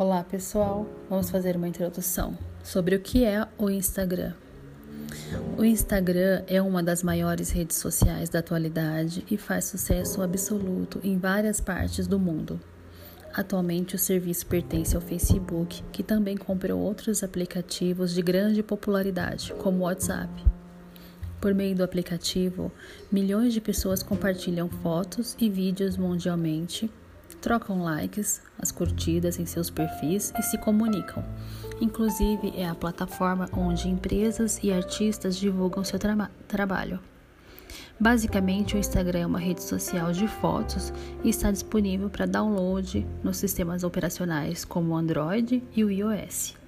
Olá pessoal, vamos fazer uma introdução sobre o que é o Instagram. O Instagram é uma das maiores redes sociais da atualidade e faz sucesso absoluto em várias partes do mundo. Atualmente, o serviço pertence ao Facebook, que também comprou outros aplicativos de grande popularidade, como o WhatsApp. Por meio do aplicativo, milhões de pessoas compartilham fotos e vídeos mundialmente trocam likes, as curtidas em seus perfis e se comunicam. Inclusive, é a plataforma onde empresas e artistas divulgam seu tra trabalho. Basicamente, o Instagram é uma rede social de fotos e está disponível para download nos sistemas operacionais como Android e o iOS.